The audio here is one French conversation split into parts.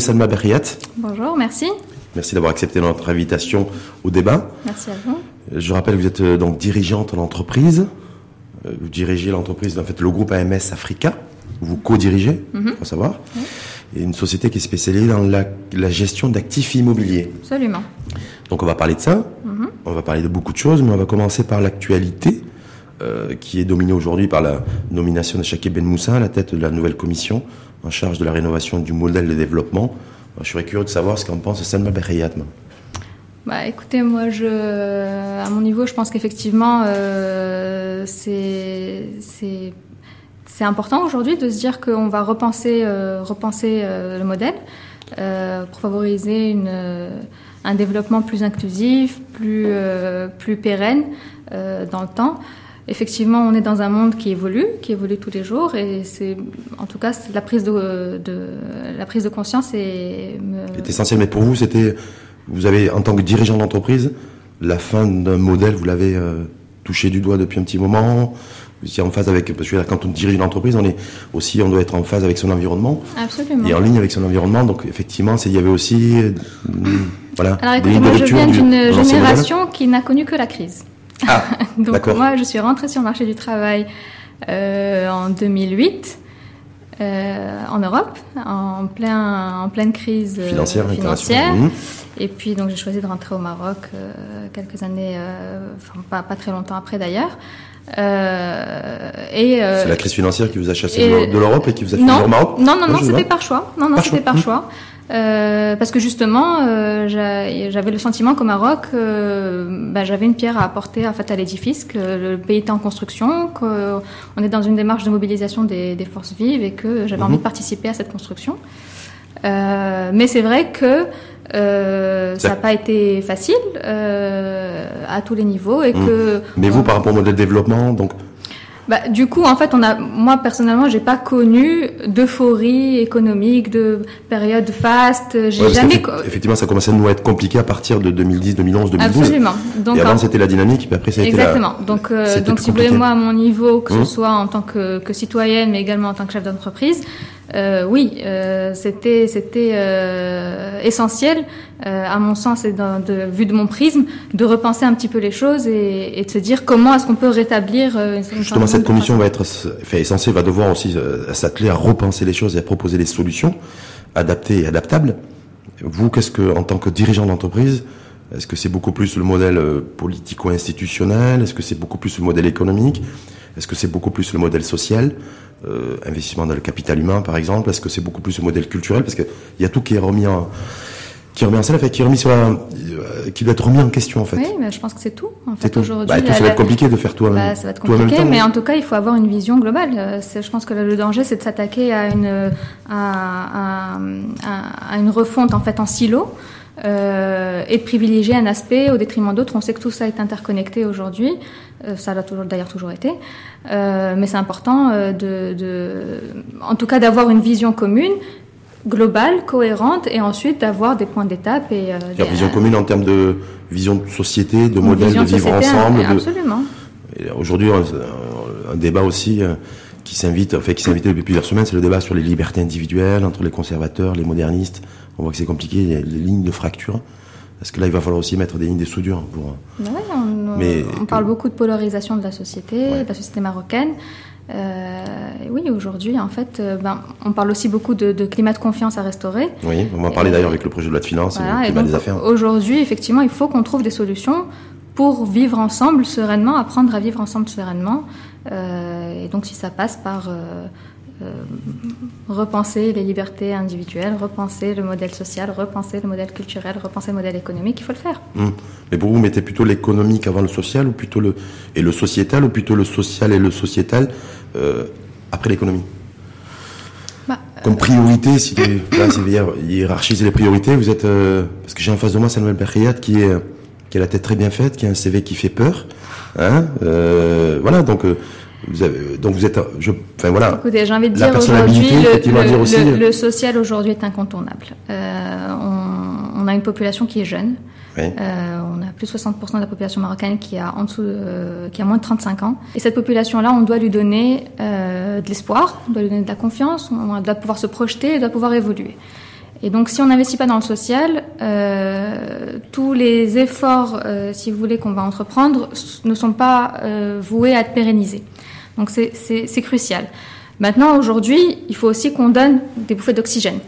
Bienvenue Salma Berriat. Bonjour, merci. Merci d'avoir accepté notre invitation au débat. Merci à vous. Je rappelle que vous êtes euh, donc dirigeante en entreprise. Euh, Vous dirigez l'entreprise, en fait, le groupe AMS Africa. Vous co-dirigez, il faut savoir. Et une société qui est spécialisée dans la, la gestion d'actifs immobiliers. Absolument. Donc on va parler de ça. On va parler de beaucoup de choses, mais on va commencer par l'actualité, euh, qui est dominée aujourd'hui par la nomination de Shakib Ben Moussa à la tête de la nouvelle commission en charge de la rénovation du modèle de développement. Je serais curieux de savoir ce qu'en pense Salma Berriat. moi. Bah, écoutez, moi, je, à mon niveau, je pense qu'effectivement, euh, c'est, c'est, important aujourd'hui de se dire qu'on va repenser, euh, repenser euh, le modèle pour favoriser un développement plus inclusif, plus, plus pérenne dans le temps. Effectivement, on est dans un monde qui évolue, qui évolue tous les jours, et c'est, en tout cas, la prise de, de la prise de conscience et me- C'est essentiel, mais pour vous, c'était, vous avez, en tant que dirigeant d'entreprise, la fin d'un modèle, vous l'avez euh, touché du doigt depuis un petit moment. Vous étiez en phase avec, parce que quand on dirige une entreprise, on est aussi, on doit être en phase avec son environnement absolument. et en ligne avec son environnement. Donc, effectivement, il y avait aussi, euh, voilà, Alors écoutez, moi je viens du- d'une modèle. génération qui n'a connu que la crise. Ah, Donc moi je suis rentrée sur le marché du travail euh, en 2008 euh, en Europe, en, plein, en pleine crise euh, Financière. Mhm. Et puis donc j'ai choisi de rentrer au Maroc euh, quelques années, enfin pas, pas très longtemps après d'ailleurs. Euh, euh, C'est la crise financière qui vous a chassé de l'Europe et qui vous a fait non, venir au Maroc Non, non, non, je c'était par choix. Non, non, c'était par Mmh. choix. Euh, parce que justement, euh, j'a- j'avais le sentiment qu'au Maroc, euh, bah, j'avais une pierre à apporter en fait, à l'édifice, que le pays était en construction, qu'on est dans une démarche de mobilisation des, des forces vives et que j'avais Mhm. envie de participer à cette construction. Euh, mais c'est vrai que euh, ça n'a pas été facile euh, à tous les niveaux et Mhm. que Mais vous, par rapport au modèle de développement, donc, bah, du coup, en fait, on a, moi personnellement, j'ai pas connu d'euphorie économique, de période faste. J'ai ouais, jamais. effectivement, ça commençait à nous être compliqué à partir de 2010, 2011, 2012. Absolument. Donc, et avant, en- c'était la dynamique, puis après, ça a été la... exactement. Donc, euh, donc, si vous voulez, moi, à mon niveau, que ce soit en tant que, que citoyenne, mais également en tant que chef d'entreprise, euh, oui, euh, c'était, c'était euh, essentiel, euh, à mon sens, et dans, de, vu de mon prisme, de repenser un petit peu les choses et, et de se dire comment est-ce qu'on peut rétablir. euh, une- Justement, cette commission va être enfin, essentielle, va devoir aussi euh, s'atteler à repenser les choses et à proposer des solutions adaptées et adaptables. Vous, qu'est-ce que, en tant que dirigeant d'entreprise, est-ce que c'est beaucoup plus le modèle euh, politico-institutionnel? Est-ce que c'est beaucoup plus le modèle économique? Est-ce que c'est beaucoup plus le modèle social? Euh, Investissement dans le capital humain, par exemple Est-ce que c'est beaucoup plus le modèle culturel? Parce qu'il y a tout qui est remis en, qui remis en scène, fait, qui est remis sur la, euh, qui doit être remis en question, en fait. Oui, mais je pense que c'est tout. En fait, aujourd'hui, Bah, ça va être compliqué de faire tout en Bah, ça va être compliqué, temps, mais oui. en tout cas, il faut avoir une vision globale. Je pense que le danger, c'est de s'attaquer à une à- à une refonte en fait en silo euh, et de privilégier un aspect au détriment d'autres. On sait que tout ça est interconnecté aujourd'hui. Euh, ça l'a toujours d'ailleurs toujours été. Euh, mais c'est important de, de, en tout cas, d'avoir une vision commune globale, cohérente, et ensuite d'avoir des points d'étape et La vision commune en termes de vision de société, de modèle de vivre ensemble. Absolument. Aujourd'hui, un, un débat aussi qui s'invite, enfin qui s'invite depuis plusieurs semaines, c'est le débat sur les libertés individuelles entre les conservateurs, les modernistes. On voit que c'est compliqué, il y a les lignes de fracture. Parce que là, il va falloir aussi mettre des lignes de soudure pour. Ouais, on, Mais on que- parle beaucoup de polarisation de la société, Ouais. de la société marocaine. Euh, et oui, aujourd'hui, en fait, euh, ben, on parle aussi beaucoup de, de climat de confiance à restaurer. Oui, on va parler d'ailleurs avec le projet de loi de finances et le et climat donc des affaires. aujourd'hui, effectivement, il faut qu'on trouve des solutions pour vivre ensemble sereinement, apprendre à vivre ensemble sereinement. Euh, et donc, si ça passe par euh, euh, repenser les libertés individuelles, repenser le modèle social, repenser le modèle culturel, repenser le modèle économique, il faut le faire. Hum. Mais pour vous, vous mettez plutôt l'économique avant le social ou plutôt le et le sociétal ou plutôt le social et le sociétal euh, après l'économie? Bah, Comme priorité, si hiérarchisez les priorités, vous êtes euh, parce que j'ai en face de moi Samuel Berriat qui est qui a la tête très bien faite, qui a un CV qui fait peur, hein euh, Voilà, donc euh, vous avez, donc vous êtes, je, enfin voilà. Écoutez, j'ai envie de dire aujourd'hui, le, dire le- aussi, le- euh, le social aujourd'hui est incontournable. Euh, on, on a une population qui est jeune. Ouais. Euh, on a plus de 60% de la population marocaine qui a en dessous, de- qui a moins de 35 ans. Et cette population-là, on doit lui donner euh, de l'espoir, on doit lui donner de la confiance, on doit pouvoir se projeter, elle doit pouvoir évoluer. Et donc, si on n'investit pas dans le social, euh, tous les efforts, euh, si vous voulez, qu'on va entreprendre ne sont pas euh, voués à être pérennisés. Donc, c'est crucial. Maintenant, aujourd'hui, il faut aussi qu'on donne des bouffées d'oxygène.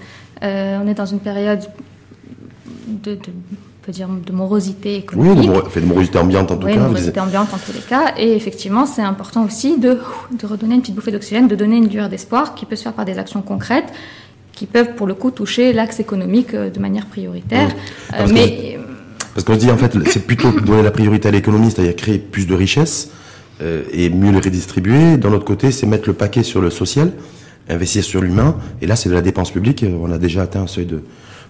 Euh, on est dans une période de, de on peut dire de morosité économique. Oui, de, morosité ambiante en tout oui, cas. de morosité ambiante en tous les cas. Et effectivement, c'est important aussi de, de redonner une petite bouffée d'oxygène, de donner une lueur d'espoir qui peut se faire par des actions concrètes qui peuvent pour le coup toucher l'axe économique euh, de manière prioritaire. Euh, parce mais parce qu'on se dit en fait, c'est plutôt donner la priorité à l'économie, c'est-à-dire créer plus de richesses et mieux les redistribuer. D'un autre côté, c'est mettre le paquet sur le social, investir sur l'humain. Et là, c'est de la dépense publique. On a déjà atteint un seuil de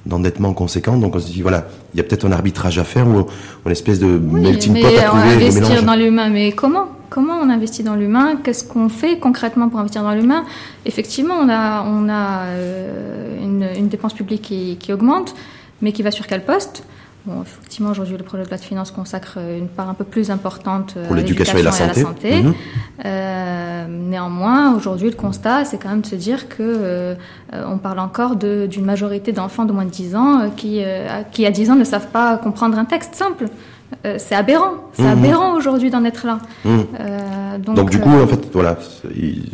d'endettement conséquent. Donc on se dit voilà, il y a peut-être un arbitrage à faire ou une espèce de melting pot à trouver. Investir dans l'humain, mais comment? Comment on investit dans l'humain? Qu'est-ce qu'on fait concrètement pour investir dans l'humain? Effectivement, on a, on a euh, une, une, dépense publique qui, qui, augmente, mais qui va sur quel poste? Bon, effectivement, aujourd'hui, le projet de loi de finances consacre une part un peu plus importante pour l'éducation et la santé. Mhm. Euh, néanmoins, aujourd'hui, le constat, c'est quand même de se dire que euh, on parle encore d'une majorité d'enfants de moins de 10 ans euh, qui, euh, qui, à 10 ans, ne savent pas comprendre un texte simple. Euh, c'est aberrant. C'est mhm. aberrant aujourd'hui d'en être là. Mhm. Euh, donc, donc, du coup, en fait, voilà, il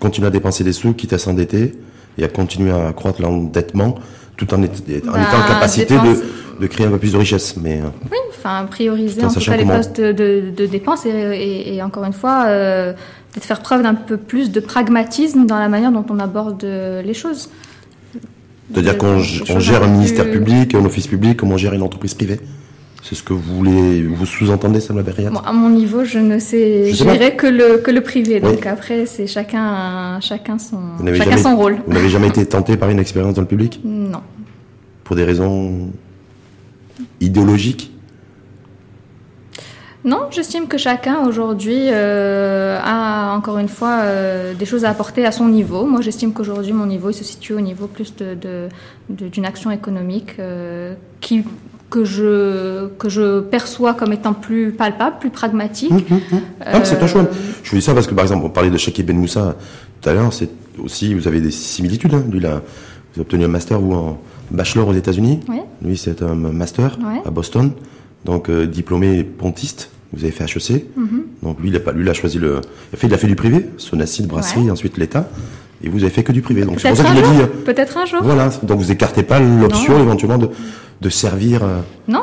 continue à dépenser des sous, quitte à s'endetter et à continuer à accroître l'endettement, tout en, étant en bah, étant en capacité de, de, créer un peu plus de richesse. Mais euh, oui, enfin prioriser en tout cas les postes de, de, de dépenses et, et, et, encore une fois. Euh, peut-être faire preuve d'un peu plus de pragmatisme dans la manière dont on aborde les choses. C'est-à-dire qu'on gère un ministère public, un office public, comme on gère une entreprise privée? C'est ce que vous voulez, vous sous-entendez, ça Berriat bon, À mon niveau, je ne sais, je, dirais que le, que le privé. Donc après, c'est chacun, chacun son, chacun son rôle. Vous n'avez jamais été tenté par une expérience dans le public? Non. Pour des raisons idéologiques? Non, j'estime que chacun aujourd'hui euh, a encore une fois euh, des choses à apporter à son niveau. Moi, j'estime qu'aujourd'hui, mon niveau il se situe au niveau plus de d'une action économique euh, qui que je, que je perçois comme étant plus palpable, plus pragmatique. Ah, c'est un choix. Je vous dis ça parce que, par exemple, on parlait de Shaki Ben Moussa tout à l'heure, c'est aussi, vous avez des similitudes. Hein. Lui, là, vous avez obtenu un master ou un bachelor aux États-Unis. Oui. Lui, c'est un master à Boston. Donc, euh, diplômé pontiste. Vous avez fait HEC. Mm-hmm. Donc, lui, il a pas, lui, il a choisi le, il a fait, il a fait du privé, Sonacide, brasserie, ensuite l'État. Et vous avez fait que du privé. Donc, c'est pour ça qu'il a dit. Peut-être un jour. Voilà. Donc, vous écartez pas l'option éventuellement de, de servir. Euh, non.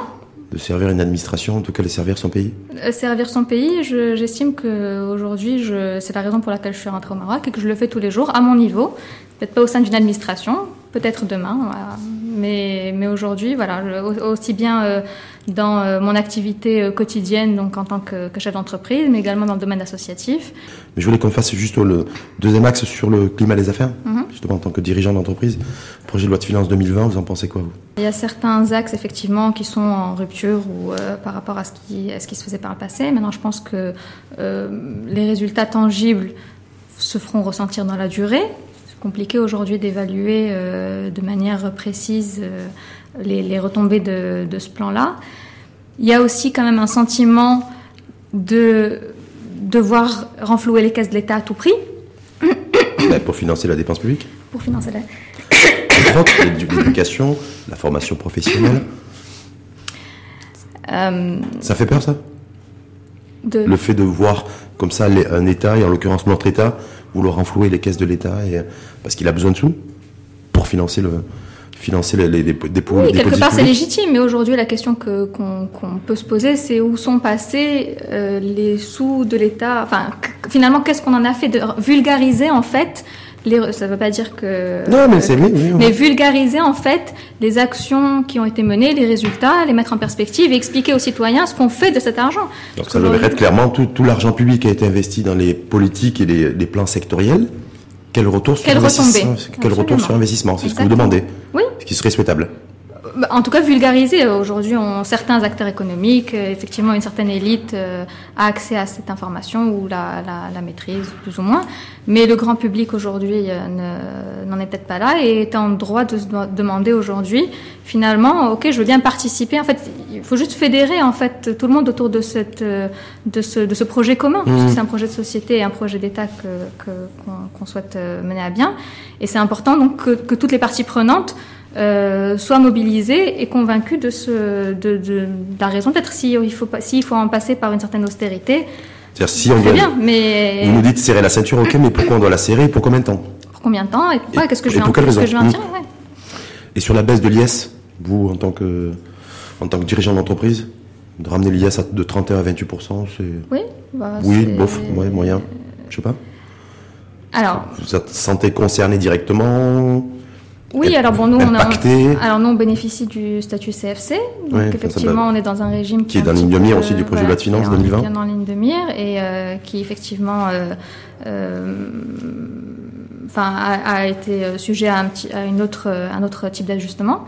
De servir une administration, en tout cas de servir son pays? Euh, Servir son pays, j'estime qu'aujourd'hui, c'est la raison pour laquelle je suis rentrée au Maroc et que je le fais tous les jours à mon niveau. Peut-être pas au sein d'une administration, peut-être demain, mais, mais aujourd'hui, voilà, aussi bien euh, dans euh, mon activité euh, quotidienne, donc en tant que, chef d'entreprise, mais également dans le domaine associatif. Mais je voulais qu'on fasse juste le deuxième axe sur le climat des affaires, mhm. justement en tant que dirigeant d'entreprise. Projet de loi de finances 2020, vous en pensez quoi vous? Il y a certains axes effectivement qui sont en rupture ou par rapport à ce qui, à ce qui se faisait par le passé. Maintenant, je pense que les résultats tangibles se feront ressentir dans la durée compliqué aujourd'hui d'évaluer euh, de manière précise les, retombées de, ce plan-là. Il y a aussi quand même un sentiment de devoir renflouer les caisses de l'État à tout prix. pour financer la dépense publique Pour financer la... L'éducation, la formation professionnelle. Euh, ça fait peur ça? Le fait de voir comme ça un État, et en l'occurrence notre État, vouloir renflouer les caisses de l'État et, parce qu'il a besoin de sous pour financer le financer les, les dépôts. Oui, quelque part c'est légitime, mais aujourd'hui la question que qu'on peut se poser, c'est où sont passés euh, les sous de l'État. Enfin, finalement, qu'est-ce qu'on en a fait de vulgariser en fait ça ne veut pas dire que. Non, mais c'est Mais vulgariser en fait les actions qui ont été menées, les résultats, les mettre en perspective et expliquer aux citoyens ce qu'on fait de cet argent. Donc ça devrait être clairement tout, tout l'argent public qui a été investi dans les politiques et les, les plans sectoriels. Quel retour sur investissement Quel retour sur investissement C'est ce que vous demandez. Oui. Ce qui serait souhaitable. Bah, en tout cas, vulgariser. Aujourd'hui, certains acteurs économiques, euh, effectivement, une certaine élite euh, a accès à cette information ou la, la, maîtrise, plus ou moins. Mais le grand public aujourd'hui euh, n'en est peut-être pas là et est en droit de se demander aujourd'hui, finalement, ok, je veux bien participer. En fait, il faut juste fédérer en fait tout le monde autour de cette, de ce, de ce projet commun. Mmh. c'est un projet de société et un projet d'État que qu'on souhaite mener à bien. Et c'est important donc que, que toutes les parties prenantes euh, soient mobilisés et convaincus de, ce, de, de, la raison d'être. S'il faut, en passer par une certaine austérité, c'est-à-dire si on doit, bien, mais... Vous nous dites serrer la ceinture, ok, mais pourquoi on doit la serrer Pour combien de temps Pour combien de temps Et pourquoi Qu'est-ce que, je vais, en, que je vais en tirer ouais. Et sur la baisse de l'IS, vous, en tant que, en tant que dirigeant d'entreprise, de ramener l'IS de 31 à 28% c'est... Oui, bah, oui bof, ouais, moyen, je sais pas. Alors... Vous êtes sentez concerné directement oui, alors bon, nous, on a, alors nous, on bénéficie du statut CFC. Donc, effectivement, on est dans un régime qui, est dans ligne de mire aussi du projet de loi de finances 2020. Qui est dans la ligne de mire et euh, qui, effectivement, euh, euh, enfin, a, a, été sujet à un, petit, à une autre, un autre type d'ajustement.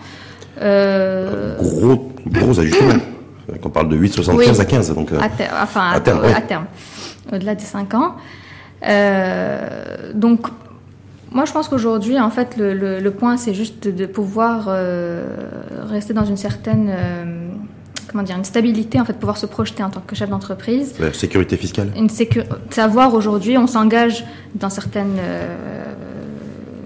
Gros, gros ajustement. On parle de 8,75 à 15. Donc, à, ter enfin, à, terme, à terme, au-delà des 5 ans. donc, moi, je pense qu'aujourd'hui, en fait, le, le, le point, c'est juste de, pouvoir euh, rester dans une certaine, euh, comment dire, une stabilité, en fait, pouvoir se projeter en tant que chef d'entreprise. La sécurité fiscale. Une sécu savoir aujourd'hui, on s'engage dans certaines, euh,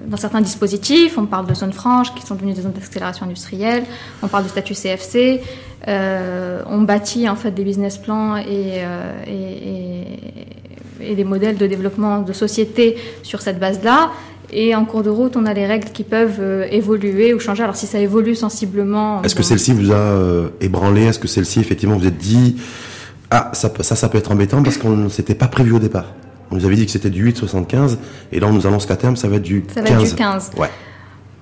dans certains dispositifs. On parle de zones franches qui sont devenues des zones d'accélération industrielle. On parle du statut CFC. On bâtit en fait des business plans et, et, et, et, des modèles de développement de société sur cette base-là. Et en cours de route, on a les règles qui peuvent euh, évoluer ou changer. Alors si ça évolue sensiblement. Est-ce que celle-ci vous a euh, ébranlé? Est-ce que celle-ci, effectivement, vous êtes dit Ah, ça, ça, ça peut être embêtant parce qu'on ne s'était pas prévu au départ On nous avait dit que c'était du 8,75 et là on nous annonce qu'à terme ça va être du ça 15. Va être du 15. Ouais.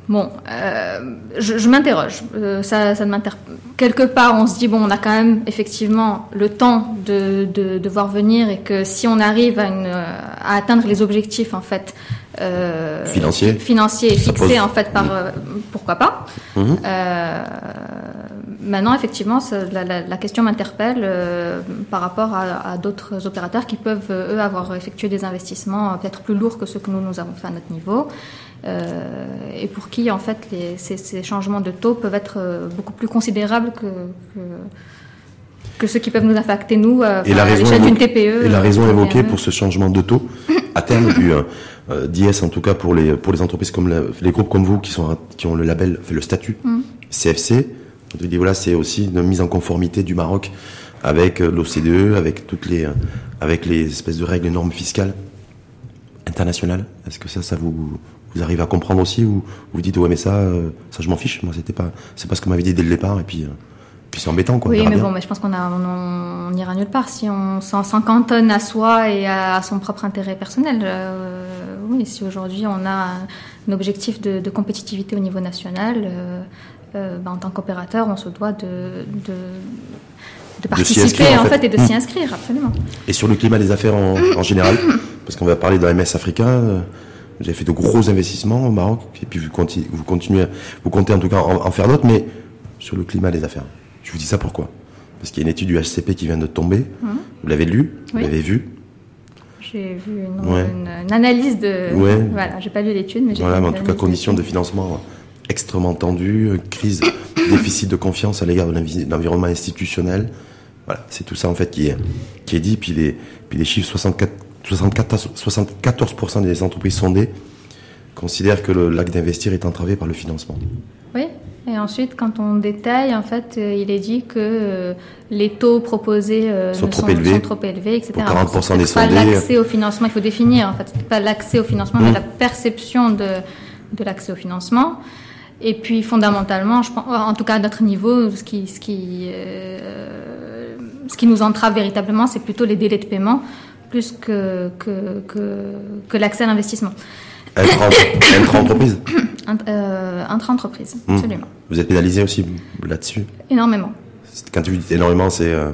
Bon, euh, je, je m'interroge. Euh, ça, ça. Quelque part, on se dit bon, on a quand même effectivement le temps de, de, de voir venir et que si on arrive à, une, à atteindre les objectifs en fait euh, financiers, financiers fixés en fait par mmh. pourquoi pas. Mmh. maintenant, effectivement, la, la, la, question m'interpelle par rapport à, à d'autres opérateurs qui peuvent eux avoir effectué des investissements peut-être plus lourds que ceux que nous nous avons fait à notre niveau. Euh, et pour qui en fait les, ces, ces, changements de taux peuvent être euh, beaucoup plus considérables que, que, que ceux qui peuvent nous affecter nous euh, et la raison d'une TPE. Et la raison évoquée pour ce changement de taux à terme du euh, d'IS en tout cas pour les pour les entreprises comme la, les groupes comme vous qui sont qui ont le label fait le statut mm. CFC on dit voilà c'est aussi une mise en conformité du Maroc avec l'OCDE avec toutes les avec les espèces de règles et normes fiscales internationales est-ce que ça ça vous vous arrivez à comprendre aussi ou vous dites ouais mais ça euh, ça je m'en fiche moi c'était pas c'est pas ce qu'on m'avait dit dès le départ et puis euh, puis c'est embêtant quoi oui mais bien. bon mais je pense qu'on a on, on, ira nulle part si on s'en cantonne à soi et à, son propre intérêt personnel euh, oui si aujourd'hui on a un objectif de, de, compétitivité au niveau national euh, euh, ben, en tant qu'opérateur on se doit de, de de participer de en, en, fait, et de mmh. s'y inscrire absolument et sur le climat des affaires en, en général parce qu'on va parler de MS africain vous avez fait de gros investissements au Maroc, et puis vous continuez, vous, continuez, vous comptez en tout cas en, en faire d'autres, mais sur le climat des affaires. Je vous dis ça pourquoi? Parce qu'il y a une étude du HCP qui vient de tomber. Mmh. Vous l'avez lu? Vous oui. l'avez vu? J'ai vu une, ouais. une, une, analyse de. Ouais. Voilà, j'ai pas lu l'étude, mais j'ai Voilà, mais en tout cas, conditions de financement extrêmement tendues, crise, déficit de confiance à l'égard de l'environnement institutionnel. Voilà, c'est tout ça en fait qui est, qui est dit. Puis les, puis les chiffres 64 74%, des entreprises sondées considèrent que l'acte d'investir est entravé par le financement. Oui, et ensuite, quand on détaille, en fait, euh, il est dit que euh, les taux proposés euh, sont, trop sont, élevés, sont, trop élevés, etc. Pour 40% des sondés. Pas l'accès au financement, il faut définir, en fait, pas l'accès au financement, mmh. mais la perception de, de l'accès au financement. Et puis, fondamentalement, je pense, en tout cas à notre niveau, ce qui, ce qui, euh, ce qui nous entrave véritablement, c'est plutôt les délais de paiement plus que, que, que, que l'accès à l'investissement. Intra-entreprise euh, Intra-entreprise, mmh. absolument. Vous êtes pénalisé aussi là-dessus? Énormément. Quand tu dis énormément, c'est. Euh,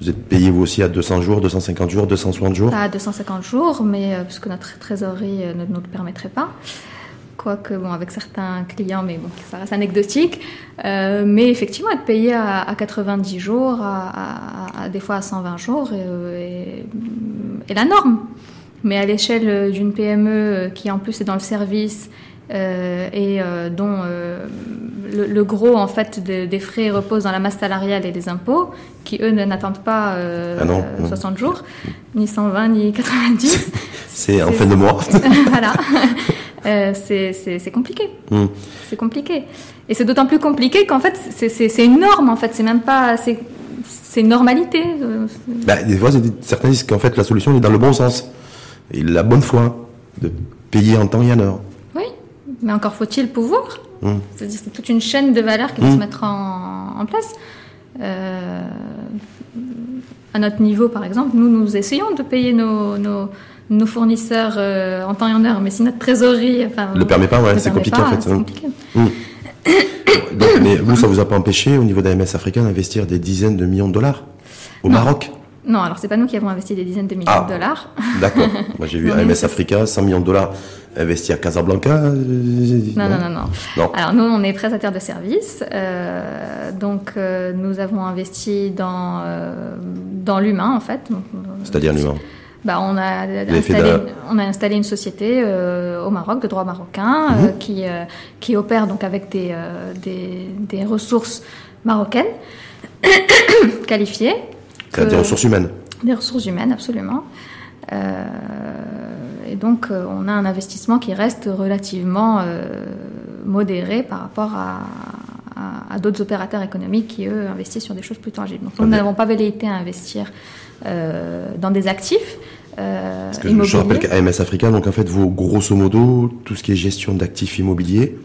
vous êtes payé vous aussi à 200 jours, 250 jours, 260 jours? Pas à 250 jours, mais euh, parce que notre trésorerie euh, ne nous le permettrait pas quoique bon, avec certains clients, mais bon, ça reste anecdotique. Euh, mais effectivement, être payé à, à 90 jours, à, à, à, des fois à 120 jours, est, est la norme. Mais à l'échelle d'une PME qui en plus est dans le service euh, et euh, dont euh, le, le, gros en fait de, des frais repose dans la masse salariale et les impôts, qui eux n'attendent pas ah non, 60 non. jours, ni 120 ni 90. C'est en fin de mois. voilà. euh, c'est compliqué. Mm. C'est compliqué. Et c'est d'autant plus compliqué qu'en fait, c'est une norme, en fait. C'est même pas. C'est une normalité. Bah, des fois, certains disent qu'en fait, la solution est dans le bon sens. Et la bonne foi de payer en temps et en heure. Oui, mais encore faut-il pouvoir. Mm. C'est toute une chaîne de valeurs qui va se mettre en, en place. Euh, à notre niveau, par exemple, nous, nous essayons de payer nos, nos, fournisseurs euh, en temps et en heure, mais si notre trésorerie... Enfin, ne le permet pas, ouais, c'est compliqué en fait. C'est compliqué. Mmh. mais vous, ça vous a pas empêché, au niveau d'AMS africain, d'investir des dizaines de millions de dollars au Maroc? Non, alors c'est pas nous qui avons investi des dizaines de millions de ah, dollars. D'accord. Moi j'ai vu AMS Africa, 100 millions de dollars investis à Casablanca. Euh, non, non, non, non, Alors nous, on est prestataire de services. Euh, donc euh, nous avons investi dans, dans l'humain en fait. C'est-à-dire l'humain bah, on, a installé, on a installé une société au Maroc de droit marocain mhm. qui, qui opère donc avec des, des, des ressources marocaines qualifiées des ressources humaines. Des ressources humaines, absolument. Euh, et donc, euh, on a un investissement qui reste relativement euh, modéré par rapport à, d'autres opérateurs économiques qui, eux, investissent sur des choses plus tangibles. Donc, nous n'avons pas velléité à investir dans des actifs. Parce que je rappelle qu'AMS Africa, donc en fait, vous, grosso modo, tout ce qui est gestion d'actifs immobiliers,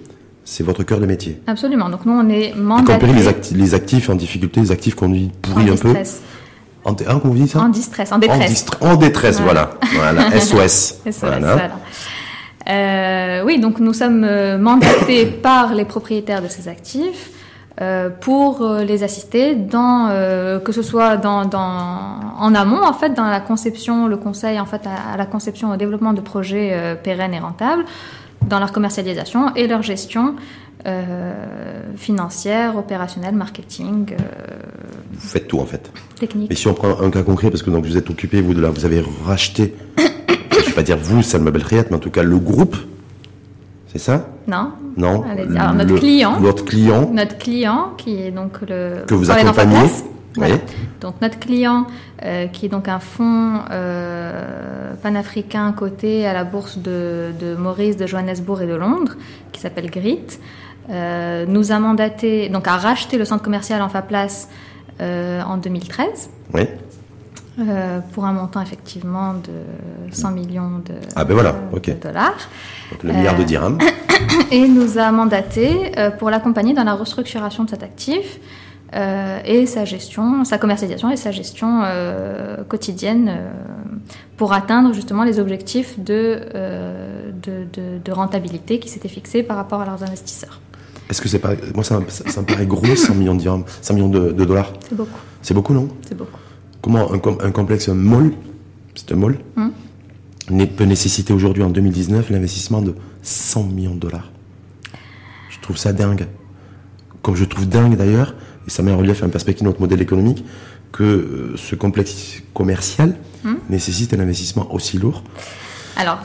c'est votre cœur de métier. Absolument. Donc nous, on est mandaté... Y les, actifs en difficulté, les actifs qu'on pourrit un peu. En, hein, dit ça? En distress, en détresse. En, détresse, voilà. voilà. SOS. SOS voilà. Euh, oui, donc nous sommes euh, mandatés par les propriétaires de ces actifs euh, pour euh, les assister dans euh, que ce soit dans, dans, en amont en fait dans la conception, le conseil en fait à, à la conception au développement de projets euh, pérennes et rentables, dans leur commercialisation et leur gestion euh, financière, opérationnelle, marketing. Euh, vous faites tout en fait. Technique. Et si on prend un cas concret, parce que donc vous êtes occupé, vous de là, vous avez racheté, je vais pas dire vous, Salma Belriat, mais en tout cas le groupe, c'est ça? Non. Non. Alors, notre client. Notre client. Notre client, qui est donc le. Que vous accompagnez. Donc notre client, euh, qui est donc un fonds euh, panafricain coté à la bourse de, de, Maurice, de Johannesburg et de Londres, qui s'appelle GRIT, euh, nous a mandaté, donc à racheter le centre commercial en Place en 2013. Oui. Euh, pour un montant effectivement de 100 millions de, ah ben voilà, dollars. Donc le milliard de dirhams. Et nous a mandaté pour l'accompagner dans la restructuration de cet actif euh, et sa gestion, sa commercialisation et sa gestion euh, quotidienne euh, pour atteindre justement les objectifs de, de, de, de, rentabilité qui s'étaient fixés par rapport à leurs investisseurs. Est-ce que c'est pas. Moi, ça, ça, me paraît gros, 100 millions de, 100 millions de, dollars? C'est beaucoup. C'est beaucoup, non? C'est beaucoup. Comment un, un complexe mall, c'est un mall, hum. peut nécessiter aujourd'hui en 2019 l'investissement de 100 millions de dollars Je trouve ça dingue. Comme je trouve dingue d'ailleurs et ça met en relief en perspective notre modèle économique, que euh, ce complexe commercial hmm. nécessite un investissement aussi lourd. Alors,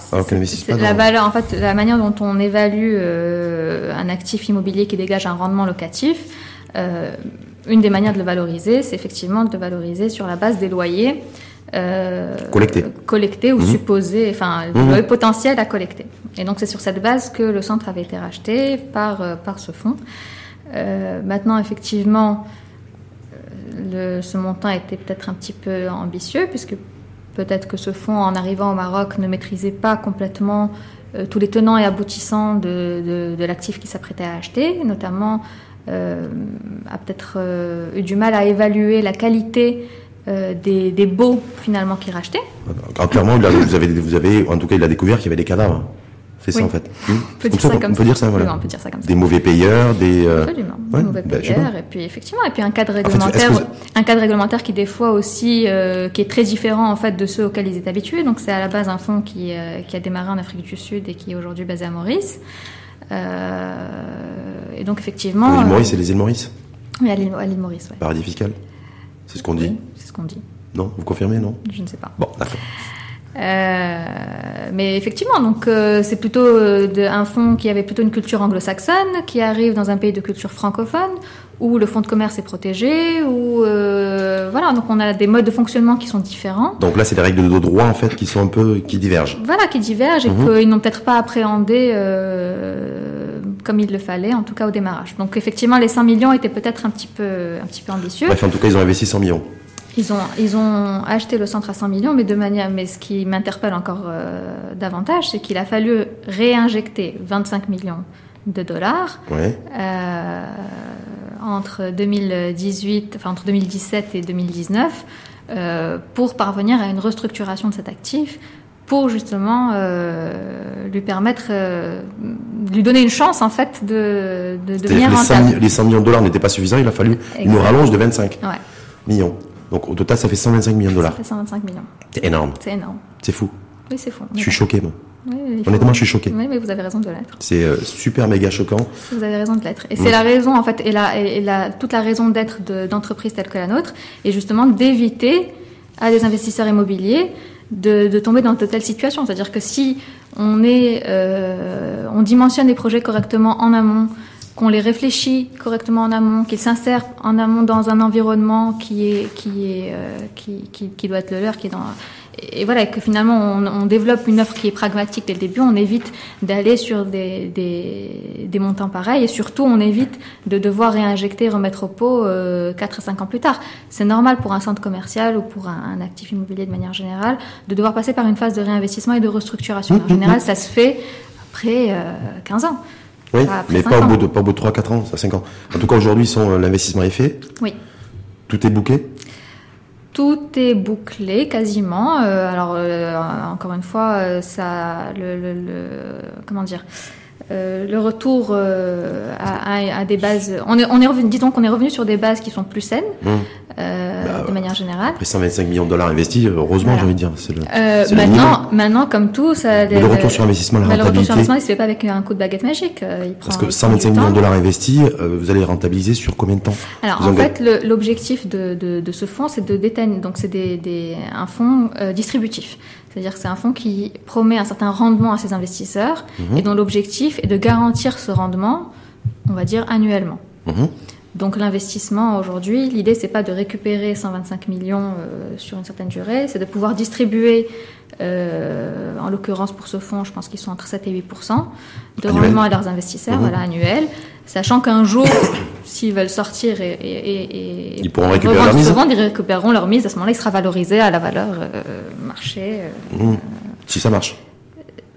la valeur, en fait, la manière dont on évalue euh, un actif immobilier qui dégage un rendement locatif, euh, une des manières de le valoriser, c'est effectivement de le valoriser sur la base des loyers collectés. collectés ou hmm. supposés, enfin, mmh. loyers potentiels à collecter. Et donc, c'est sur cette base que le centre avait été racheté par, par ce fonds. Euh, maintenant, effectivement, euh, le, ce montant était peut-être un petit peu ambitieux, puisque peut-être que ce fonds, en arrivant au Maroc, ne maîtrisait pas complètement euh, tous les tenants et aboutissants de, de, l'actif qu'il s'apprêtait à acheter, notamment a peut-être eu du mal à évaluer la qualité des, des baux finalement qu'il rachetait. clairement, vous, avez, vous avez, en tout cas, il a découvert qu'il y avait des cadavres. C'est ça en fait. On peut, dire, ça, comme on peut dire ça, voilà. on peut dire ça comme ça. Des mauvais payeurs, des. Euh... Absolument. Des mauvais bah, payeurs, et puis effectivement, et puis un cadre réglementaire, en fait, un cadre réglementaire qui des fois aussi, euh, qui est très différent en fait de ceux auxquels ils étaient habitués. Donc c'est à la base un fonds qui, euh, qui a démarré en Afrique du Sud et qui est aujourd'hui basé à Maurice. Euh, et donc effectivement. L'île Maurice, c'est les îles Maurice. Oui, à l'île Maurice. Ouais. Paradis fiscal. C'est ce qu'on dit. c'est ce qu'on dit. Non, vous confirmez, non? Je ne sais pas. Bon, d'accord. Euh, mais effectivement, donc euh, c'est plutôt euh, de, un fonds qui avait plutôt une culture anglo-saxonne, qui arrive dans un pays de culture francophone, où le fonds de commerce est protégé, où euh, voilà, donc on a des modes de fonctionnement qui sont différents. Donc là, c'est les règles de droit en fait qui sont un peu qui divergent. Voilà, qui divergent et Mhm. qu'ils n'ont peut-être pas appréhendé euh, comme il le fallait, en tout cas au démarrage. Donc effectivement, les 5 millions étaient peut-être un petit peu, un petit peu ambitieux. Bref, en tout cas, ils ont investi 100 millions. Ils ont, ils ont acheté le centre à 100 millions, mais de manière, mais ce qui m'interpelle encore euh, davantage, c'est qu'il a fallu réinjecter 25 millions de dollars Ouais. euh, entre 2018, enfin entre 2017 et 2019, euh, pour parvenir à une restructuration de cet actif, pour justement euh, lui permettre, euh, lui donner une chance en fait de, de devenir les 100, rentable. mi- les 100 millions de dollars n'étaient pas suffisants, il a fallu une rallonge de 25 Ouais, millions. Donc au total, ça fait 125 millions de ça dollars. fait 125 millions. C'est énorme. C'est énorme. C'est fou. Oui, c'est fou. Je suis choqué, moi. Oui, Honnêtement, je suis choqué. Oui, mais vous avez raison de l'être. C'est euh, super méga choquant. Vous avez raison de l'être. Et c'est la raison, en fait, et, la, et la, toute la raison d'être de- d'entreprises telles que la nôtre, est justement d'éviter à des investisseurs immobiliers de, de tomber dans de telles situations. C'est-à-dire que si on est, euh, on dimensionne les projets correctement en amont, qu'on les réfléchit correctement en amont, qu'ils s'insèrent en amont dans un environnement qui est, qui est, euh, qui, qui, qui doit être le leur, qui est dans, et voilà, que finalement on, on développe une offre qui est pragmatique dès le début, on évite d'aller sur des, des, des montants pareils et surtout on évite de devoir réinjecter, remettre au pot euh, 4 à 5 ans plus tard. C'est normal pour un centre commercial ou pour un, un actif immobilier de manière générale de devoir passer par une phase de réinvestissement et de restructuration. En général, ça se fait après euh, 15 ans. Oui, mais pas au, bout de, pas au bout de 3, 4 ans, ça 5 ans. En tout cas, aujourd'hui, euh, l'investissement est fait, Oui. tout est booké. Tout est bouclé quasiment. Euh, alors euh, encore une fois, euh, ça, le, comment dire, euh, le retour euh, à, à- à des bases. On est, on est revenu, disons qu'on est revenu sur des bases qui sont plus saines, Mmh. euh, Bah, de manière générale. Après 125 millions de dollars investis, heureusement, Voilà. j'ai envie de dire. Le, le maintenant, maintenant, comme tout, ça. minimum. le retour sur investissement, la mais le retour sur rentabilité. investissement, il se fait pas avec un coup de baguette magique. il prend, Parce que il prend 125 du millions de dollars investis, vous allez rentabiliser sur combien de temps? Alors Vous en fait, le- l'objectif de, de, de ce fonds, c'est de détenir. Donc c'est des, des, un fonds distributif. C'est-à-dire que c'est un fonds qui promet un certain rendement à ses investisseurs Mhm. et dont l'objectif est de garantir ce rendement, on va dire annuellement. Mhm. Donc l'investissement aujourd'hui, l'idée c'est pas de récupérer 125 millions euh, sur une certaine durée, c'est de pouvoir distribuer, euh, en l'occurrence pour ce fonds, je pense qu'ils sont entre 7 et 8% de Annuel. rendement à leurs investisseurs, Mhm. voilà annuel, sachant qu'un jour, s'ils veulent sortir et, et, et, et Ils pourront récupérer leur mise se vendre, ils récupéreront leur mise. À ce moment-là, il sera valorisé à la valeur euh, marché. Mmh. Si ça marche.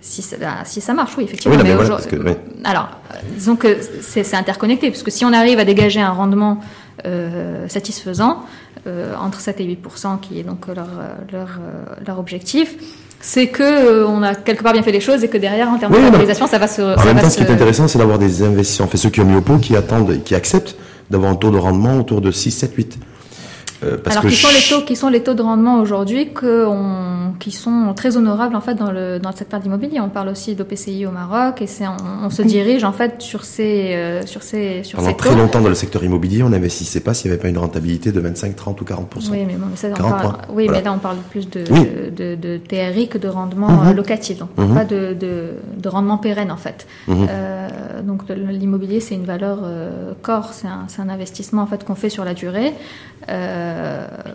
Si ça, bah, si ça marche, oui, effectivement. Oui, non, mais voilà, que, ouais. Alors, disons que c'est interconnecté, parce que si on arrive à dégager un rendement euh, satisfaisant, euh, entre 7 et 8% qui est donc leur, euh, leur, leur objectif, c'est que euh, on a quelque part bien fait les choses et que derrière, en termes Oui, de valorisation, ça va se. En ça même va temps, ce qui est intéressant, c'est d'avoir des investisseurs, en fait, ceux qui ont mis au pot, qui attendent qui acceptent d'avoir un taux de rendement autour de 6, 7, 8. Euh, parce Alors, que qui sont, les taux, qui sont les taux de rendement aujourd'hui qui sont très honorables en fait dans le, dans le secteur d'immobilier On parle aussi d'OPCI au Maroc et on, on se dirige en fait sur ces, euh, sur ces, sur Pendant ces très longtemps dans le secteur immobilier, on n'investissait pas s'il n'y avait pas une rentabilité de 25, 30 ou 40 Oui, mais, bon, mais ça, on 40 parle, points. oui, Voilà. mais là on parle plus de, Oui. de, de TRI que de rendement Mhm. euh, locatif, donc Mhm. pas de, de, de rendement pérenne en fait. Mhm. Euh, donc l'immobilier c'est une valeur euh, corps, c'est un, investissement en fait qu'on fait sur la durée, euh,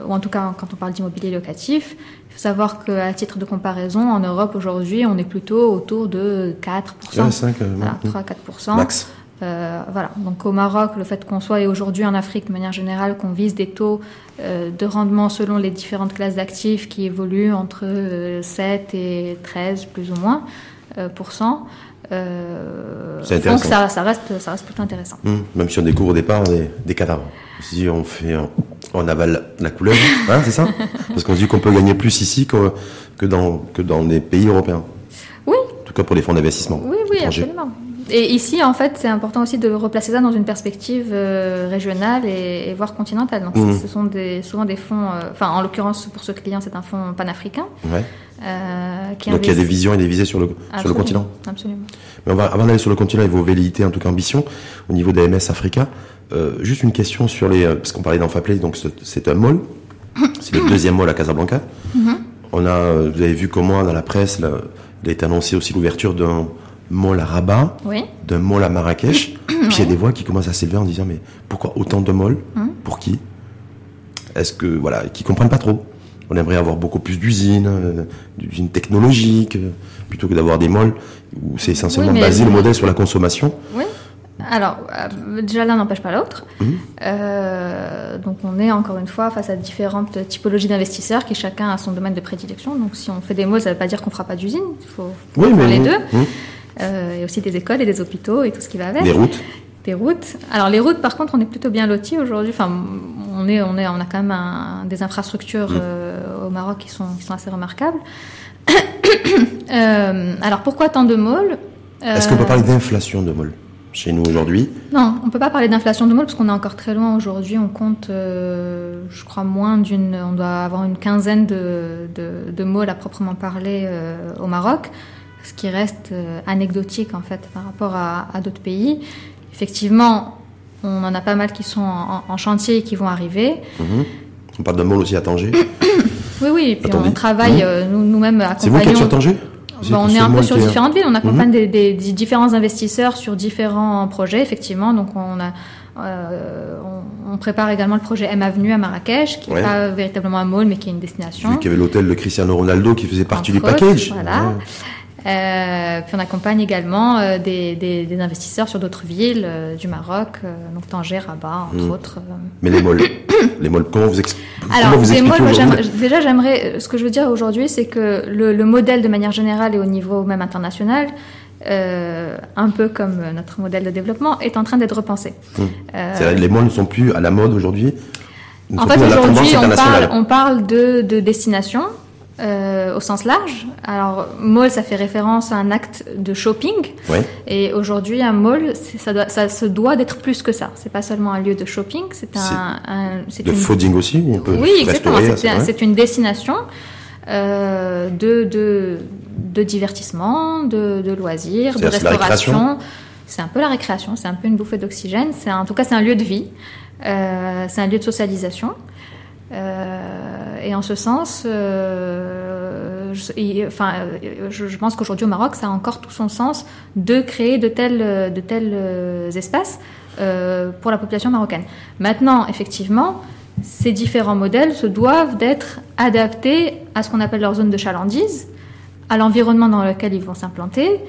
ou en tout cas quand on parle d'immobilier locatif. Il faut savoir qu'à titre de comparaison, en Europe aujourd'hui, on est plutôt autour de 4%. Ouais, 5, euh, Voilà, mhm. 3-4%. Max. Euh, voilà. Donc au Maroc, le fait qu'on soit et aujourd'hui en Afrique de manière générale, qu'on vise des taux euh, de rendement selon les différentes classes d'actifs qui évoluent entre euh, 7 et 13 plus ou moins euh, pour cent. Euh, que intéressant. ça, ça reste, ça reste plutôt intéressant. Hum, Même si on découvre au départ des, des cadavres. Si on fait, un- on avale la couleur, hein, c'est ça? Parce qu'on se dit qu'on peut gagner plus ici que, que dans que dans les pays européens. Oui. En tout cas pour les fonds d'investissement. Oui, oui, étrangers. absolument. Et ici, en fait, c'est important aussi de replacer ça dans une perspective euh, régionale et, et voire continentale. Donc, Mhm. ce- sont des, souvent des fonds, euh, enfin, en l'occurrence, pour ce client, c'est un fonds panafricain. Ouais. Euh, qui Donc il y a des visions et des visées sur le sur le Absolument, continent. Absolument. Mais on va, avant d'aller sur le continent et vos velléités, en tout cas ambition, au niveau des MS Africa, juste une question sur les, parce qu'on parlait d'Enfaplay, donc c'est- un mall, c'est le deuxième mall à Casablanca. On a, vous avez vu comment dans la presse, là, il a été annoncé aussi l'ouverture d'un mall à Rabat, Oui. d'un mall à Marrakech. Puis il y a des voix qui commencent à s'élever en disant mais pourquoi autant de malls Hum. Pour qui Est-ce que voilà, qui comprennent pas trop On aimerait avoir beaucoup plus d'usines, euh, d'usines technologiques, euh, plutôt que d'avoir des malls où c'est essentiellement Oui, basé le modèle sur la consommation. Oui. Alors, euh, déjà l'un n'empêche pas l'autre. Euh, donc, on est encore une fois face à différentes typologies d'investisseurs qui chacun a son domaine de prédilection. Donc, si on fait des malls, ça ne veut pas dire qu'on fera pas d'usine. Il faut, faut faire les deux. Hum. Euh, Il y a aussi des écoles et des hôpitaux et tout ce qui va avec. Des routes. Des routes. Alors les routes, par contre, on est plutôt bien lotis aujourd'hui. Enfin, on est, on est, on a quand même un- des infrastructures Mm. euh, au Maroc qui sont, qui sont assez remarquables. Euh, alors pourquoi tant de malls Est-ce qu'on peut parler d'inflation de malls chez nous aujourd'hui? Non, on peut pas parler d'inflation de malls parce qu'on est encore très loin aujourd'hui. On compte, je crois, moins d'une. On doit avoir une quinzaine de, de, de malls à proprement parler au Maroc, ce qui reste euh, anecdotique en fait par rapport à, à d'autres pays. Effectivement, on en a pas mal qui sont en, en chantier et qui vont arriver. Mhm. On parle d'un mall aussi à Tanger. Oui, oui. Et puis Attendez. on travaille Mhm. euh, nous- nous-mêmes C'est vous qui êtes sur Tanger Bah, on est un peu sur différentes villes. On accompagne Mhm. des, des- des différents investisseurs sur différents projets, effectivement. Donc, on, a, euh, on, on prépare également le projet M Avenue à Marrakech, qui n'est Ouais. pas véritablement un mall, mais qui est une destination. vu qu'il y avait l'hôtel de Cristiano Ronaldo qui faisait partie Entre du package. autres, voilà. Ouais. Euh, puis on accompagne également euh, des, des- des investisseurs sur d'autres villes euh, du Maroc, donc Tanger, Rabat, entre Mhm. autres. Mais les malls, les malls, comment vous, exp- Alors, comment vous des expliquez malls, moi, déjà, j'aimerais. Ce que je veux dire aujourd'hui, c'est que le, le modèle, de manière générale et au niveau même international, euh, un peu comme notre modèle de développement, est en train d'être repensé. Euh, C'est-à-dire, Les malls ne sont plus à la mode aujourd'hui. en fait, aujourd'hui, on parle, internationale. on parle de, de destination. Euh, au sens large. Alors, mall, ça fait référence à un acte de shopping. Et aujourd'hui, un mall, ça, doit, ça se doit d'être plus que ça. C'est pas seulement un lieu de shopping, c'est un, un- De une fooding aussi, on peut oui, exactement. C'est un- une destination euh, de, de, de divertissement, de, de loisirs, de restauration. C'est un peu la récréation, c'est un peu une bouffée d'oxygène. En tout cas c'est un lieu de vie, euh, c'est un lieu de socialisation. Euh, et en ce sens, euh, je, et, enfin, je, je pense qu'aujourd'hui au Maroc, ça a encore tout son sens de créer de tels, de tels euh, espaces euh, pour la population marocaine. Maintenant, effectivement, ces différents modèles se doivent d'être adaptés à ce qu'on appelle leur zone de chalandise, à l'environnement dans lequel ils vont s'implanter.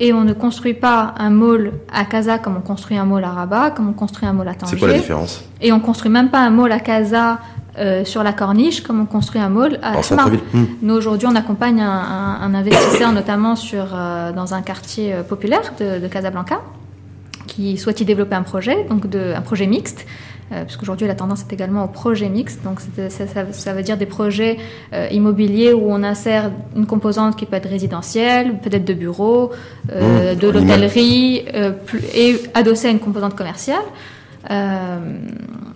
Et on ne construit pas un mall à Casa comme on construit un mall à Rabat, comme on construit un mall à Tanger. C'est quoi la différence? Et on construit même pas un mall à Casa euh, sur la corniche comme on construit un mall à Asma. centre-ville Hum. Nous aujourd'hui, on accompagne un, un- un investisseur notamment sur euh, dans un quartier euh, populaire de, de Casablanca qui souhaite y développer un projet, donc de, un projet mixte. Euh, puisqu'aujourd'hui la tendance est également au projet mixte, donc ça, ça- ça veut dire des projets euh, immobiliers où on insère une composante qui peut être résidentielle, peut-être de bureaux, euh, Mmh, de l'hôtellerie, et adossée à une composante commerciale. Euh,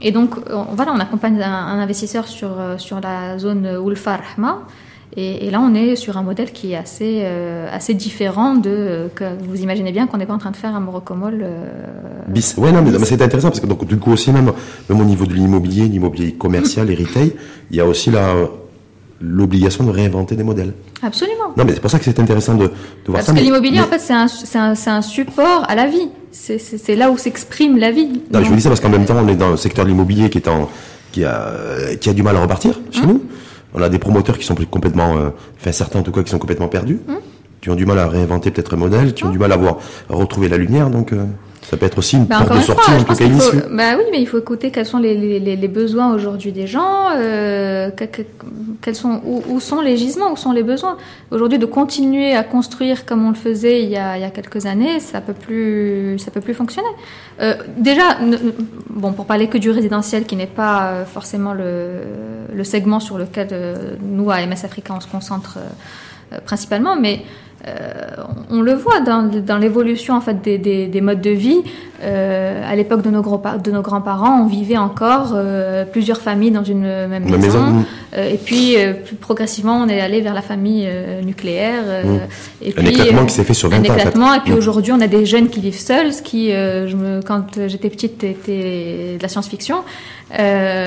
et donc, on, voilà, on accompagne un, un investisseur sur, euh, sur la zone Ulfa Rahma. Et, et là, on est sur un modèle qui est assez, euh, assez différent de. euh, que vous imaginez bien qu'on n'est pas en train de faire un Morocco Mall. euh, Bis. Ouais, non, mais, mais c'est intéressant parce que donc, du coup aussi, même, même au niveau de l'immobilier, l'immobilier commercial et retail, il y a aussi la, l'obligation de réinventer des modèles. Absolument. Non, mais c'est pour ça que c'est intéressant de, de voir Parce ça. que mais- l'immobilier, mais- en fait, c'est un, un, c'est un support à la vie. C'est- là où s'exprime la vie. Non, je vous dis ça parce qu'en même temps, on est dans le secteur de l'immobilier qui est en, qui a, qui a du mal à repartir chez nous. On a des promoteurs qui sont complètement, euh, enfin certains en tout cas, qui sont complètement perdus, qui ont du mal à réinventer peut-être un modèle, qui ont du mal à voir, à retrouver la lumière. Donc, euh, ça peut être aussi une Bah, porte de sortie, fois, en tout cas faut, bah oui, mais il faut écouter quels sont les, les, les- les besoins aujourd'hui des gens, euh, que- que- quels sont, où, où sont les gisements, où sont les besoins. Aujourd'hui, de continuer à construire comme on le faisait il y a, il y a quelques années, ça peut plus, ça peut plus fonctionner. Euh, déjà, ne- bon, pour parler que du résidentiel, qui n'est pas euh, forcément le, le segment sur lequel euh, nous à MS Africa on se concentre principalement, mais on le voit dans, dans l'évolution en fait des, des, des, modes de vie. Euh, à l'époque de nos, gros, de nos grands-parents, on vivait encore euh, plusieurs familles dans une même maison. maison. Euh, et puis, plus progressivement, on est allé vers la famille nucléaire. Mmh. Et un puis, éclatement qui s'est fait sur 20 un ans. éclatement. En fait. Et puis mmh. aujourd'hui, on a des jeunes qui vivent seuls, ce qui, je me, quand j'étais petite, était de la science-fiction. Euh,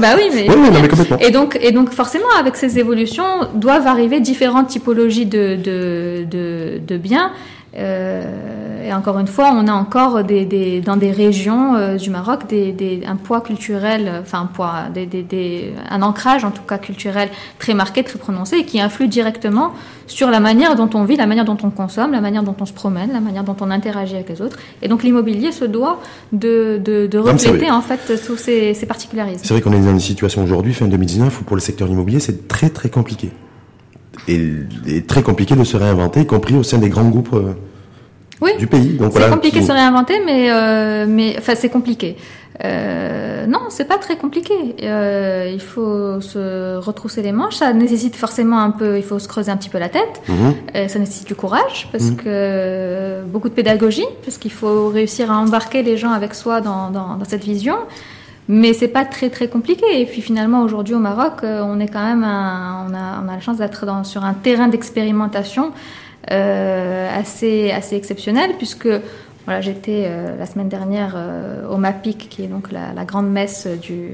bah oui, mais, oui, oui, non, mais complètement. et donc et donc forcément avec ces évolutions doivent arriver différentes typologies de de de, de biens euh, et encore une fois, on a encore des, des dans des régions euh, du Maroc des, un poids culturel, enfin un poids, des, un ancrage en tout cas culturel très marqué, très prononcé, et qui influe directement sur la manière dont on vit, la manière dont on consomme, la manière dont on se promène, la manière dont on interagit avec les autres. Et donc l'immobilier se doit de, de, de refléter en fait tous ces, ces particularités. C'est vrai qu'on est dans une situation aujourd'hui, fin 2019, où pour le secteur immobilier, c'est très très compliqué et, et, très compliqué de se réinventer, y compris au sein des grands groupes euh, oui. du pays. Donc c'est compliqué de se réinventer, mais euh, mais enfin c'est compliqué. Euh, non, c'est pas très compliqué. Euh, il faut se retrousser les manches. Ça nécessite forcément un peu. Il faut se creuser un petit peu la tête. Mmh. Euh, ça nécessite du courage, parce mmh. que beaucoup de pédagogie, parce qu'il faut réussir à embarquer les gens avec soi dans, dans, dans cette vision. Mais c'est pas très très compliqué. Et puis finalement aujourd'hui au Maroc, on est quand même, un, on a on a la chance d'être sur un terrain d'expérimentation assez assez exceptionnel puisque voilà, j'étais euh, la semaine dernière euh, au MAPIC, qui est donc la, la grande messe du,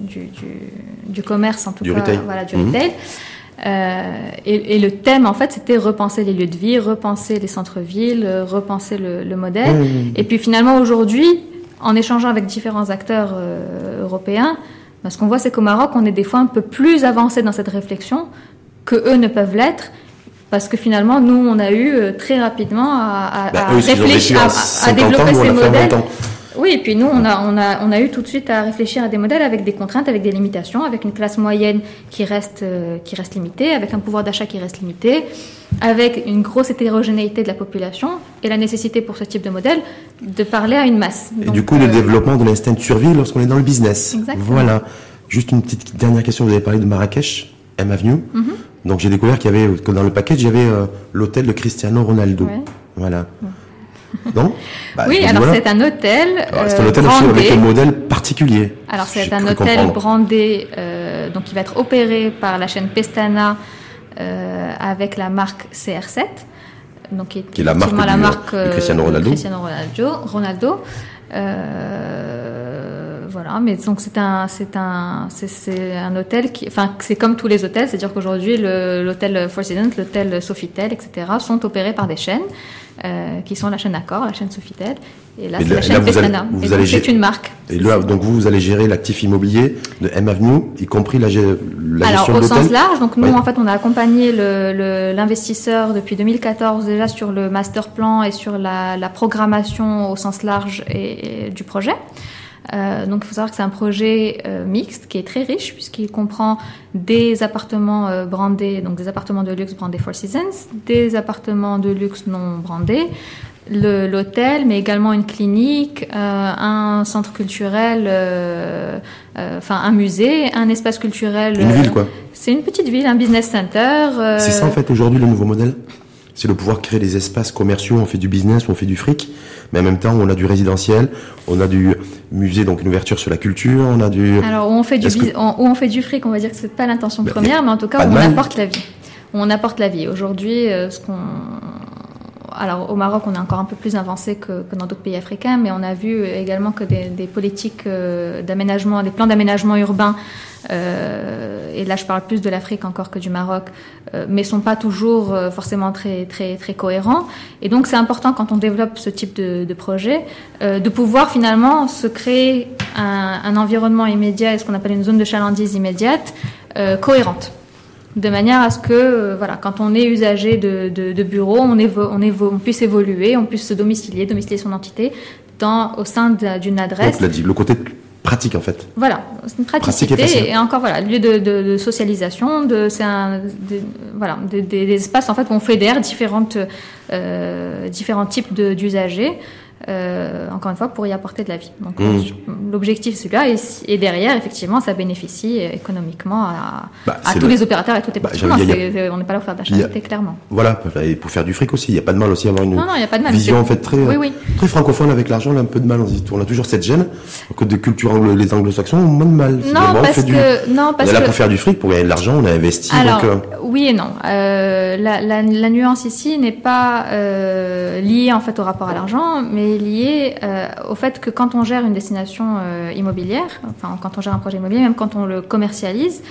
du, du, du, commerce, en tout du cas, retail. voilà, du Mhm. retail. Euh, et, et le thème, en fait, c'était repenser les lieux de vie, repenser les centres-villes, euh, repenser le, le modèle. Mmh. Et puis finalement, aujourd'hui, en échangeant avec différents acteurs euh, européens, ben, ce qu'on voit, c'est qu'au Maroc, on est des fois un peu plus avancé dans cette réflexion que eux ne peuvent l'être. Parce que finalement, nous, on a eu euh, très rapidement à, à, Bah, à eux, réfléchir, à, en à 50 développer ces modèles. 20 ans. Oui, et puis nous, on a, on, a, on a eu tout de suite à réfléchir à des modèles avec des contraintes, avec des limitations, avec une classe moyenne qui reste, euh, qui reste limitée, avec un pouvoir d'achat qui reste limité, avec une grosse hétérogénéité de la population et la nécessité pour ce type de modèle de parler à une masse. Et Donc, du coup, le euh, développement de l'instinct de survie lorsqu'on est dans le business. Exactement. Voilà. Juste une petite dernière question. Vous avez parlé de Marrakech, M Avenue. Mhm. Donc j'ai découvert qu'il y avait, que dans le package, il y avait euh, l'hôtel de Cristiano Ronaldo. Ouais. Voilà. Non? Bah, oui, alors voilà. c'est un hôtel. C'est euh, un hôtel aussi brandé. avec un modèle particulier. Alors c'est un hôtel comprendre. brandé, euh, donc il va être opéré par la chaîne Pestana euh, avec la marque CR7, donc qui est, Qui est la marque effectivement la du- marque du Cristiano Ronaldo. Cristiano Ronaldo. Ronaldo. Voilà, mais donc c'est un c'est un c'est- un hôtel qui, enfin c'est comme tous les hôtels, c'est-à-dire qu'aujourd'hui l'hôtel Four Seasons, l'hôtel Sofitel, etc. sont opérés par des chaînes euh, qui sont la chaîne Accor, la chaîne Sofitel, et là c'est la chaîne Pestana. Et donc, c'est une marque. Et là, donc vous, vous allez gérer l'actif immobilier de M Avenue, y compris la, la Alors gestion au de l'hôtel. sens large, donc nous Oui. en fait on a accompagné le- le- l'investisseur depuis 2014 déjà sur le master plan et sur la, la programmation au sens large et, et du projet. Euh, donc il faut savoir que c'est un projet euh, mixte qui est très riche puisqu'il comprend des appartements euh, brandés, donc des appartements de luxe brandés Four Seasons, des appartements de luxe non brandés, l'hôtel, mais également une clinique, un centre culturel, enfin un musée, un espace culturel. Une ville, quoi. C'est une petite ville, un business center. C'est ça en fait aujourd'hui le nouveau modèle C'est de pouvoir créer des espaces commerciaux, on fait du business, on fait du fric, mais en même temps on a du résidentiel, on a du musée, donc une ouverture sur la culture, on a du... Alors où on fait du que- où on fait du fric, on va dire que c'est pas l'intention Bah, première, mais en tout cas où on apporte la vie. Où on apporte la vie. Aujourd'hui, euh, ce qu'on alors au Maroc, on est encore un peu plus avancé que, que dans d'autres pays africains, mais on a vu également que des, des politiques euh, d'aménagement, des plans d'aménagement urbain, euh, et là je parle plus de l'Afrique encore que du Maroc, euh, mais sont pas toujours euh, forcément très très très cohérents. Et donc c'est important quand on développe ce type de, de projet euh, de pouvoir finalement se créer un, un environnement immédiat, et ce qu'on appelle une zone de chalandise immédiate, euh, cohérente de manière à ce que, euh, voilà, quand on est usager de, de, de bureau, on, évo- on, évo- on puisse évoluer, on puisse se domicilier, domicilier son entité dans, au sein d'une Donc, adresse. dit, le côté pratique en fait. Voilà, c'est une Pratique et praticité et, encore voilà, lieu de, de, de socialisation, de, c'est un, de- voilà, des, espaces en fait où on fédère différentes, euh, différents types d'usagers. Euh, encore une fois, pour y apporter de la vie. Donc, Mmh. je- l'objectif c'est celui-là, et, derrière, effectivement, ça bénéficie euh, économiquement à, Bah, à tous le- les opérateurs et toutes les Bah, y On n'est pas là pour faire de la y a- clairement. Voilà, et pour faire du fric aussi, il n'y a pas de mal aussi à avoir une Non, non, n'y a pas de mal. vision en fait très, Oui, oui. très francophone avec l'argent, on a un peu de mal, on, on a toujours cette gêne, que des cultures anglo- les anglo-saxons ont moins de mal. Non, on parce fait du- que, non, on parce est là que, pour faire du fric, pour gagner de l'argent, on a investi, Alors, donc... euh, oui et non. Euh, la, la, la nuance ici n'est pas liée en fait au rapport à l'argent, mais liée euh, au fait que quand on gère une destination euh, immobilière, enfin quand on gère un projet immobilier, même quand on le commercialise,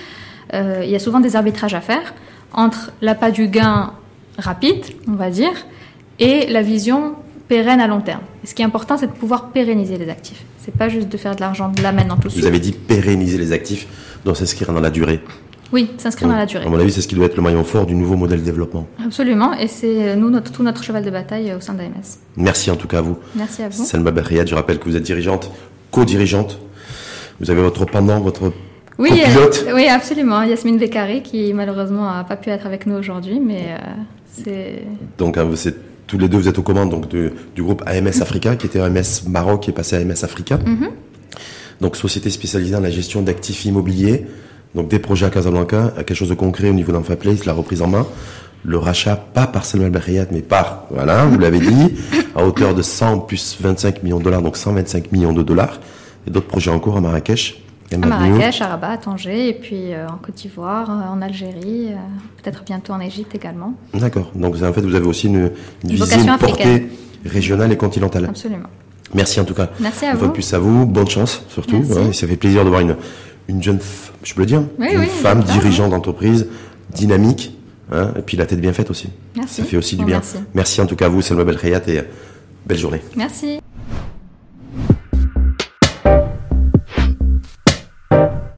euh, il y a souvent des arbitrages à faire entre l'appât du gain rapide, on va dire, et la vision pérenne à long terme. Et ce qui est important, c'est de pouvoir pérenniser les actifs. C'est pas juste de faire de l'argent de là maintenant tout de Vous avez dit pérenniser les actifs, donc s'inscrire dans la durée. Oui, s'inscrire dans la durée. À mon avis, c'est ce qui doit être le maillon fort du nouveau modèle de développement. Absolument, et c'est euh, nous notre, tout notre cheval de bataille euh, au sein d'AMS. Merci en tout cas à vous. Merci à vous. Selma Berriad, je rappelle que vous êtes dirigeante, co-dirigeante. Vous avez votre pendant, votre Oui, copilote. euh, oui, absolument. Yasmine Beccari, qui malheureusement n'a pas pu être avec nous aujourd'hui, mais euh, c'est. Donc, hein, tous les deux, vous êtes aux commandes donc, de- du groupe AMS Africa, qui était AMS Maroc, qui est passé à AMS Africa. Mhm. Donc, société spécialisée dans la gestion d'actifs immobiliers. Donc, des projets à Casablanca, à quelque chose de concret au niveau d'Enfa Place, la reprise en main. Le rachat, pas par Selma Berriat, mais par, voilà, vous l'avez dit, à hauteur de 100 plus 25 millions de dollars, donc 125 millions de dollars. Et d'autres projets en cours à Marrakech. À. Marrakech, à Rabat, à Tanger, et puis euh, en Côte d'Ivoire, euh, en Algérie, euh, peut-être bientôt en Égypte également. D'accord. Donc, en fait, vous avez aussi une, une Une visée, une portée régionale et continentale. Absolument. Merci en tout cas. Merci à Une fois de vous. plus à vous, bonne chance surtout. Merci. Ouais, ça fait plaisir de voir une, une jeune, je peux le dire, Oui, une oui, femme dirigeante d'entreprise, dynamique, hein, et puis la tête bien faite aussi. Merci. Ça fait aussi du bien. merci. Merci en tout cas à vous, Selma Belkhayat, et belle journée. Merci.